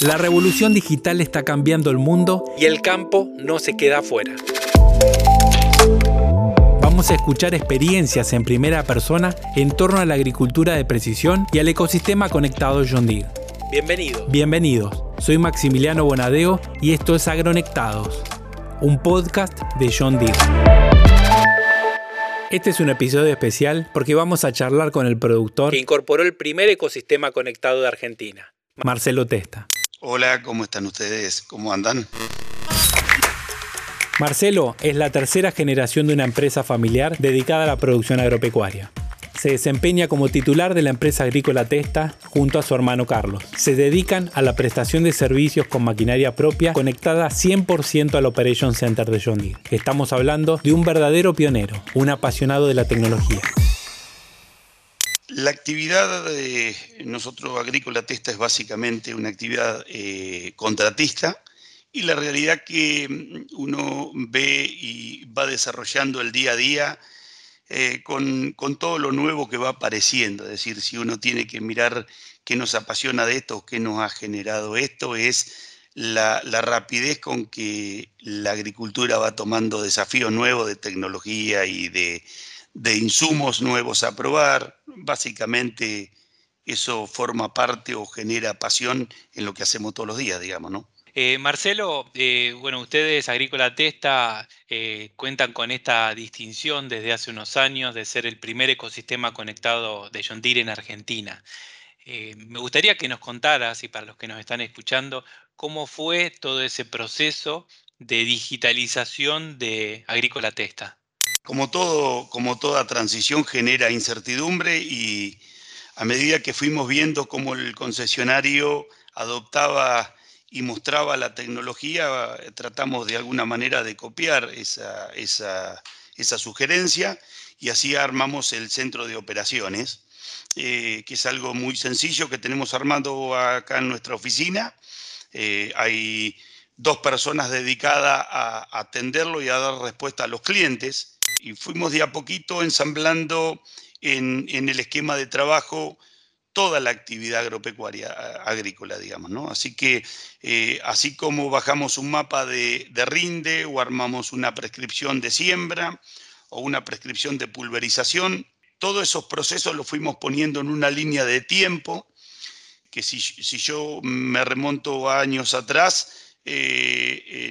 La revolución digital está cambiando el mundo y el campo no se queda afuera. Vamos a escuchar experiencias en primera persona en torno a la agricultura de precisión y al ecosistema conectado John Deere. Bienvenidos. Bienvenidos. Soy Maximiliano Bonadeo y esto es Agronectados, un podcast de John Deere. Este es un episodio especial porque vamos a charlar con el productor que incorporó el primer ecosistema conectado de Argentina, Marcelo Testa. Hola, ¿cómo están ustedes? ¿Cómo andan? Marcelo es la tercera generación de una empresa familiar dedicada a la producción agropecuaria. Se desempeña como titular de la empresa agrícola Testa junto a su hermano Carlos. Se dedican a la prestación de servicios con maquinaria propia conectada 100% al Operation Center de John Deere. Estamos hablando de un verdadero pionero, un apasionado de la tecnología. La actividad de nosotros agrícola Testa es básicamente una actividad eh, contratista y la realidad que mm, uno ve y va desarrollando el día a día eh, con, todo lo nuevo que va apareciendo. Es decir, si uno tiene que mirar qué nos apasiona de esto, qué nos ha generado esto, es la, rapidez con que la agricultura va tomando desafíos nuevos de tecnología y de, de insumos nuevos a probar. Básicamente eso forma parte o genera pasión en lo que hacemos todos los días, digamos, ¿no? Eh, Marcelo, eh, bueno, ustedes, Agrícola Testa, eh, cuentan con esta distinción desde hace unos años de ser el primer ecosistema conectado de John Deere en Argentina. me gustaría que nos contaras, y para los que nos están escuchando, cómo fue todo ese proceso de digitalización de Agrícola Testa. Como, todo, como toda transición genera incertidumbre y a medida que fuimos viendo cómo el concesionario adoptaba y mostraba la tecnología, tratamos de alguna manera de copiar esa, esa, sugerencia y así armamos el centro de operaciones, eh, que es algo muy sencillo que tenemos armado acá en nuestra oficina. Eh, hay dos personas dedicadas a atenderlo y a dar respuesta a los clientes y fuimos de a poquito ensamblando en, en el esquema de trabajo toda la actividad agropecuaria agrícola, digamos, ¿no? Así que eh, así como bajamos un mapa de, rinde o armamos una prescripción de siembra o una prescripción de pulverización, todos esos procesos los fuimos poniendo en una línea de tiempo, que si, yo me remonto años atrás, eh,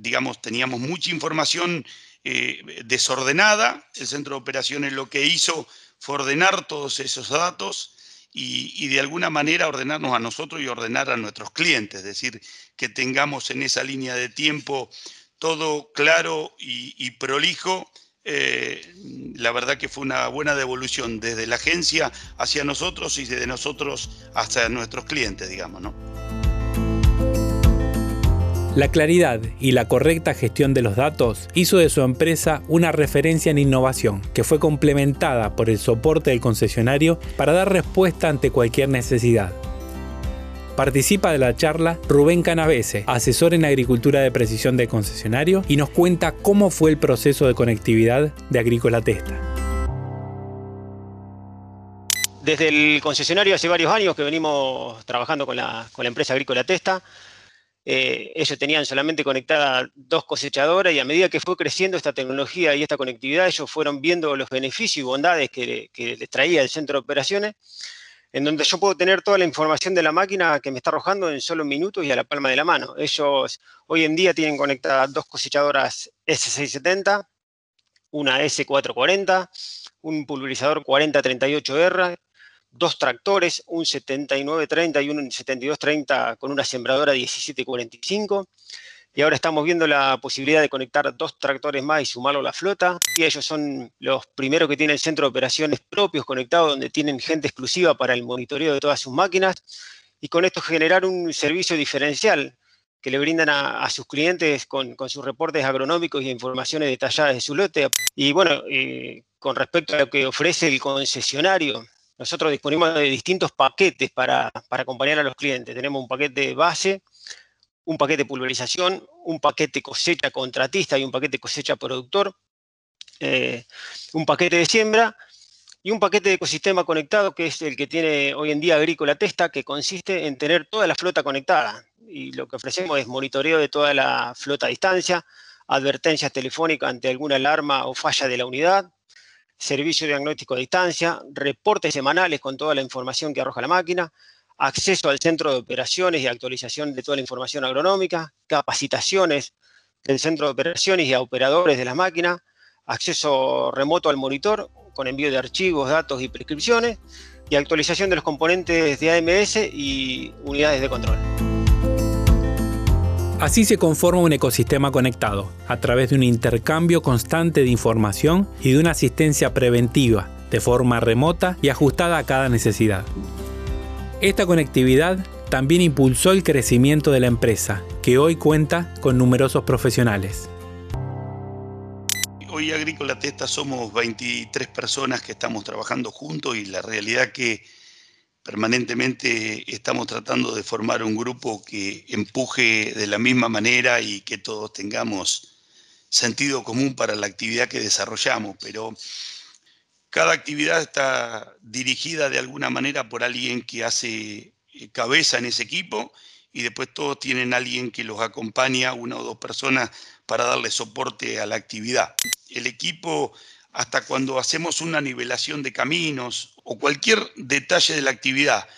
digamos, teníamos mucha información eh, desordenada, el centro de operaciones lo que hizo fue ordenar todos esos datos, y, de alguna manera ordenarnos a nosotros y ordenar a nuestros clientes, es decir, que tengamos en esa línea de tiempo todo claro y, prolijo. Eh, la verdad que fue una buena devolución desde la agencia hacia nosotros y desde nosotros hasta nuestros clientes, digamos, ¿no? La claridad y la correcta gestión de los datos hizo de su empresa una referencia en innovación, que fue complementada por el soporte del concesionario para dar respuesta ante cualquier necesidad. Participa de la charla Rubén Canavese, asesor en agricultura de precisión del concesionario, y nos cuenta cómo fue el proceso de conectividad de Agrícola Testa. Desde el concesionario hace varios años que venimos trabajando con la, con la empresa Agrícola Testa. Eh, ellos tenían solamente conectadas dos cosechadoras y a medida que fue creciendo esta tecnología y esta conectividad, ellos fueron viendo los beneficios y bondades que, les traía el centro de operaciones, en donde yo puedo tener toda la información de la máquina que me está arrojando en solo minutos y a la palma de la mano. Ellos hoy en día tienen conectadas dos cosechadoras S670, una S440, un pulverizador 4038R, dos tractores, un 7930 y un 7230 con una sembradora 1745. Y ahora estamos viendo la posibilidad de conectar dos tractores más y sumarlo a la flota. Y ellos son los primeros que tienen el centro de operaciones propios conectados, donde tienen gente exclusiva para el monitoreo de todas sus máquinas. Y con esto generar un servicio diferencial que le brindan a, sus clientes con, sus reportes agronómicos y informaciones detalladas de su lote. Y bueno, eh, con respecto a lo que ofrece el concesionario, nosotros disponemos de distintos paquetes para, acompañar a los clientes. Tenemos un paquete base, un paquete pulverización, un paquete cosecha contratista y un paquete cosecha productor, eh, un paquete de siembra y un paquete de ecosistema conectado que es el que tiene hoy en día Agrícola Testa, que consiste en tener toda la flota conectada, y lo que ofrecemos es monitoreo de toda la flota a distancia, advertencias telefónicas ante alguna alarma o falla de la unidad, servicio diagnóstico a distancia, reportes semanales con toda la información que arroja la máquina, acceso al centro de operaciones y actualización de toda la información agronómica, capacitaciones del centro de operaciones y operadores de la máquina, acceso remoto al monitor con envío de archivos, datos y prescripciones, y actualización de los componentes de AMS y unidades de control. Así se conforma un ecosistema conectado, a través de un intercambio constante de información y de una asistencia preventiva, de forma remota y ajustada a cada necesidad. Esta conectividad también impulsó el crecimiento de la empresa, que hoy cuenta con numerosos profesionales. Hoy Agrícola Testa somos 23 personas que estamos trabajando juntos y la realidad que permanentemente estamos tratando de formar un grupo que empuje de la misma manera y que todos tengamos sentido común para la actividad que desarrollamos, pero cada actividad está dirigida de alguna manera por alguien que hace eh, cabeza en ese equipo y después todos tienen alguien que los acompaña, una o dos personas, para darle soporte a la actividad. El equipo, hasta cuando hacemos una nivelación de caminos o cualquier detalle de la actividad,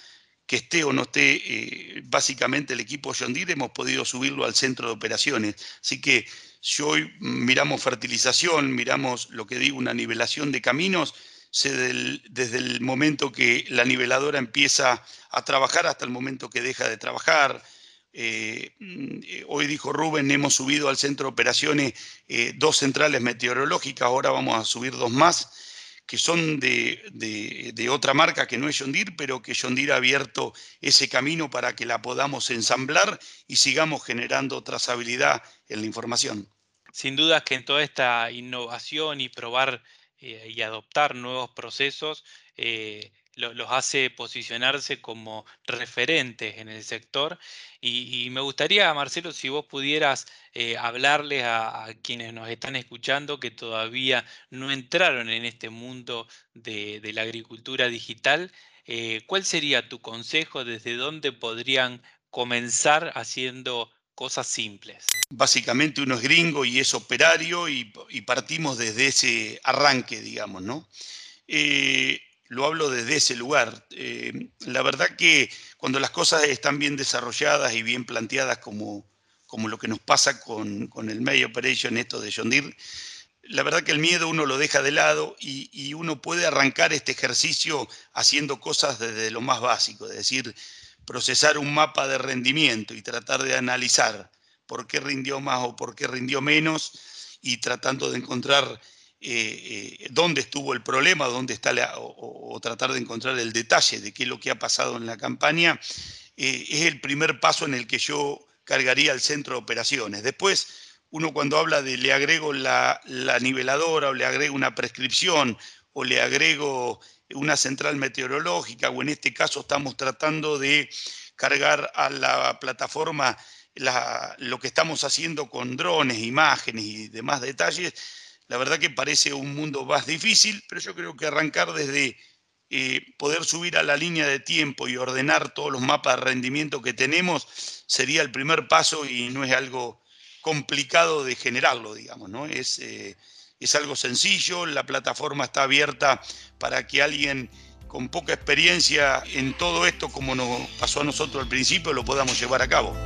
que esté o no esté, eh, básicamente el equipo John Deere hemos podido subirlo al centro de operaciones. Así que si hoy miramos fertilización, miramos lo que digo, una nivelación de caminos, desde el momento que la niveladora empieza a trabajar hasta el momento que deja de trabajar. Eh, mm, hoy dijo Rubén, hemos subido al centro de operaciones eh, dos centrales meteorológicas, ahora vamos a subir dos más, que son de, otra marca que no es John Deere, pero que John Deere ha abierto ese camino para que la podamos ensamblar y sigamos generando trazabilidad en la información. Sin duda que en toda esta innovación y probar eh, y adoptar nuevos procesos eh, los hace posicionarse como referentes en el sector. Y, me gustaría, Marcelo, si vos pudieras eh, hablarles a, quienes nos están escuchando que todavía no entraron en este mundo de, la agricultura digital, ¿cuál sería tu consejo? ¿Desde dónde podrían comenzar haciendo cosas simples. Básicamente uno es gringo y es operario y, partimos desde ese arranque, digamos, ¿no? Eh, lo hablo desde ese lugar. Eh, la verdad que cuando las cosas están bien desarrolladas y bien planteadas como, como lo que nos pasa con, con el May Operation, esto de John Deere, la verdad que el miedo uno lo deja de lado y, y, uno puede arrancar este ejercicio haciendo cosas desde lo más básico, es decir, procesar un mapa de rendimiento y tratar de analizar por qué rindió más o por qué rindió menos y tratando de encontrar eh, eh, dónde estuvo el problema, dónde está o, tratar de encontrar el detalle de qué es lo que ha pasado en la campaña, eh, es el primer paso en el que yo cargaría al centro de operaciones. Después, uno cuando habla de le agrego la, la niveladora o le agrego una prescripción o le agrego una central meteorológica o en este caso estamos tratando de cargar a la plataforma lo que estamos haciendo con drones, imágenes y demás detalles, la verdad que parece un mundo más difícil, pero yo creo que arrancar desde eh, poder subir a la línea de tiempo y ordenar todos los mapas de rendimiento que tenemos sería el primer paso y no es algo complicado de generarlo, digamos, ¿no? Es, eh, es algo sencillo, la plataforma está abierta para que alguien con poca experiencia en todo esto, como nos pasó a nosotros al principio, lo podamos llevar a cabo.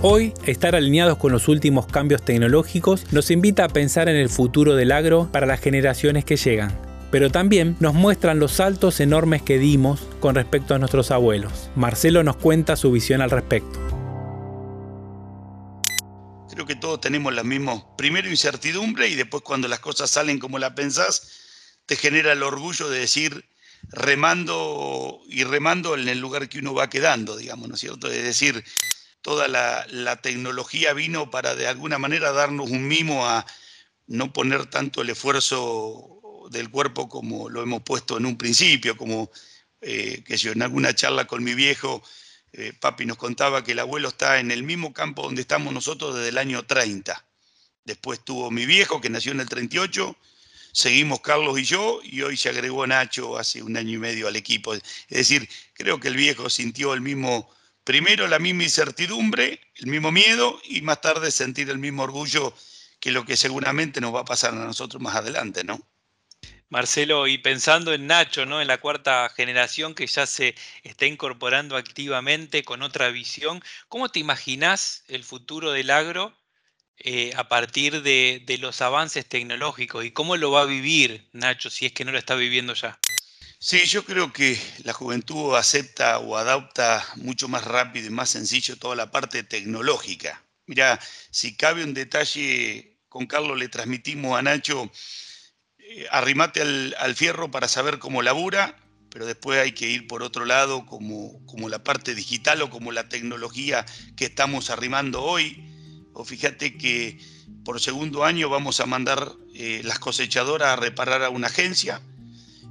Hoy, estar alineados con los últimos cambios tecnológicos nos invita a pensar en el futuro del agro para las generaciones que llegan, pero también nos muestran los saltos enormes que dimos con respecto a nuestros abuelos. Marcelo nos cuenta su visión al respecto creo que todos tenemos la misma, primero incertidumbre y después cuando las cosas salen como la pensás, te genera el orgullo de decir remando y remando en el lugar que uno va quedando, digamos, ¿no es cierto? Es decir, toda la, tecnología vino para de alguna manera darnos un mimo a no poner tanto el esfuerzo del cuerpo como lo hemos puesto en un principio, como eh, que yo en alguna charla con mi viejo eh, papi nos contaba que el abuelo está en el mismo campo donde estamos nosotros desde el año 30. Después tuvo mi viejo, que nació en el 38, seguimos Carlos y yo, y hoy se agregó Nacho hace un año y medio al equipo. Es decir, creo que el viejo sintió el mismo primero la misma incertidumbre, el mismo miedo y más tarde sentir el mismo orgullo que lo que seguramente nos va a pasar a nosotros más adelante, ¿no? Marcelo, y pensando en Nacho, ¿no? En la cuarta generación que ya se está incorporando activamente con otra visión, ¿cómo te imaginas el futuro del agro eh, a partir de, de, los avances tecnológicos y cómo lo va a vivir Nacho si es que no lo está viviendo ya. Sí, yo creo que la juventud acepta o adapta mucho más rápido y más sencillo toda la parte tecnológica. Mira, si cabe un detalle, con Carlos le transmitimos a Nacho eh, arrimate al, fierro para saber cómo labura, pero después hay que ir por otro lado, como, como la parte digital o como la tecnología que estamos arrimando hoy. O fíjate que por segundo año vamos a mandar eh, las cosechadoras a reparar a una agencia,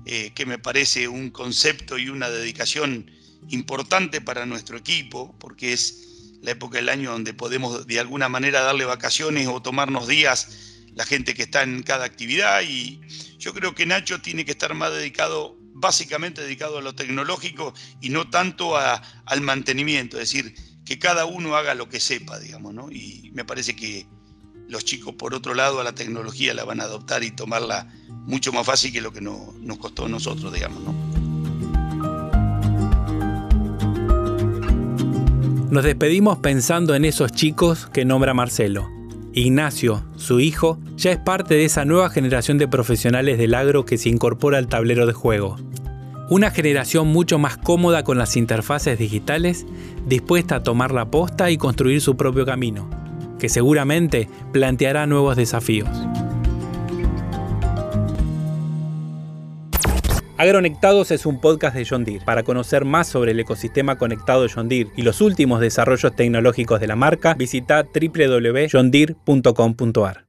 eh, que me parece un concepto y una dedicación importante para nuestro equipo, porque es la época del año donde podemos de alguna manera darle vacaciones o tomarnos días la gente que está en cada actividad y yo creo que Nacho tiene que estar más dedicado, básicamente dedicado a lo tecnológico y no tanto al mantenimiento, es decir, que cada uno haga lo que sepa, digamos, ¿no? Y me parece que los chicos, por otro lado, a la tecnología la van a adoptar y tomarla mucho más fácil que lo que nos costó a nosotros, digamos, ¿no? Nos despedimos pensando en esos chicos que nombra Marcelo Ignacio, su hijo, ya es parte de esa nueva generación de profesionales del agro que se incorpora al tablero de juego. Una generación mucho más cómoda con las interfaces digitales, dispuesta a tomar la posta y construir su propio camino, que seguramente planteará nuevos desafíos. Agronectados es un podcast de John Deere. Para conocer más sobre el ecosistema conectado de John Deere y los últimos desarrollos tecnológicos de la marca, visita www.johndeere.com.ar.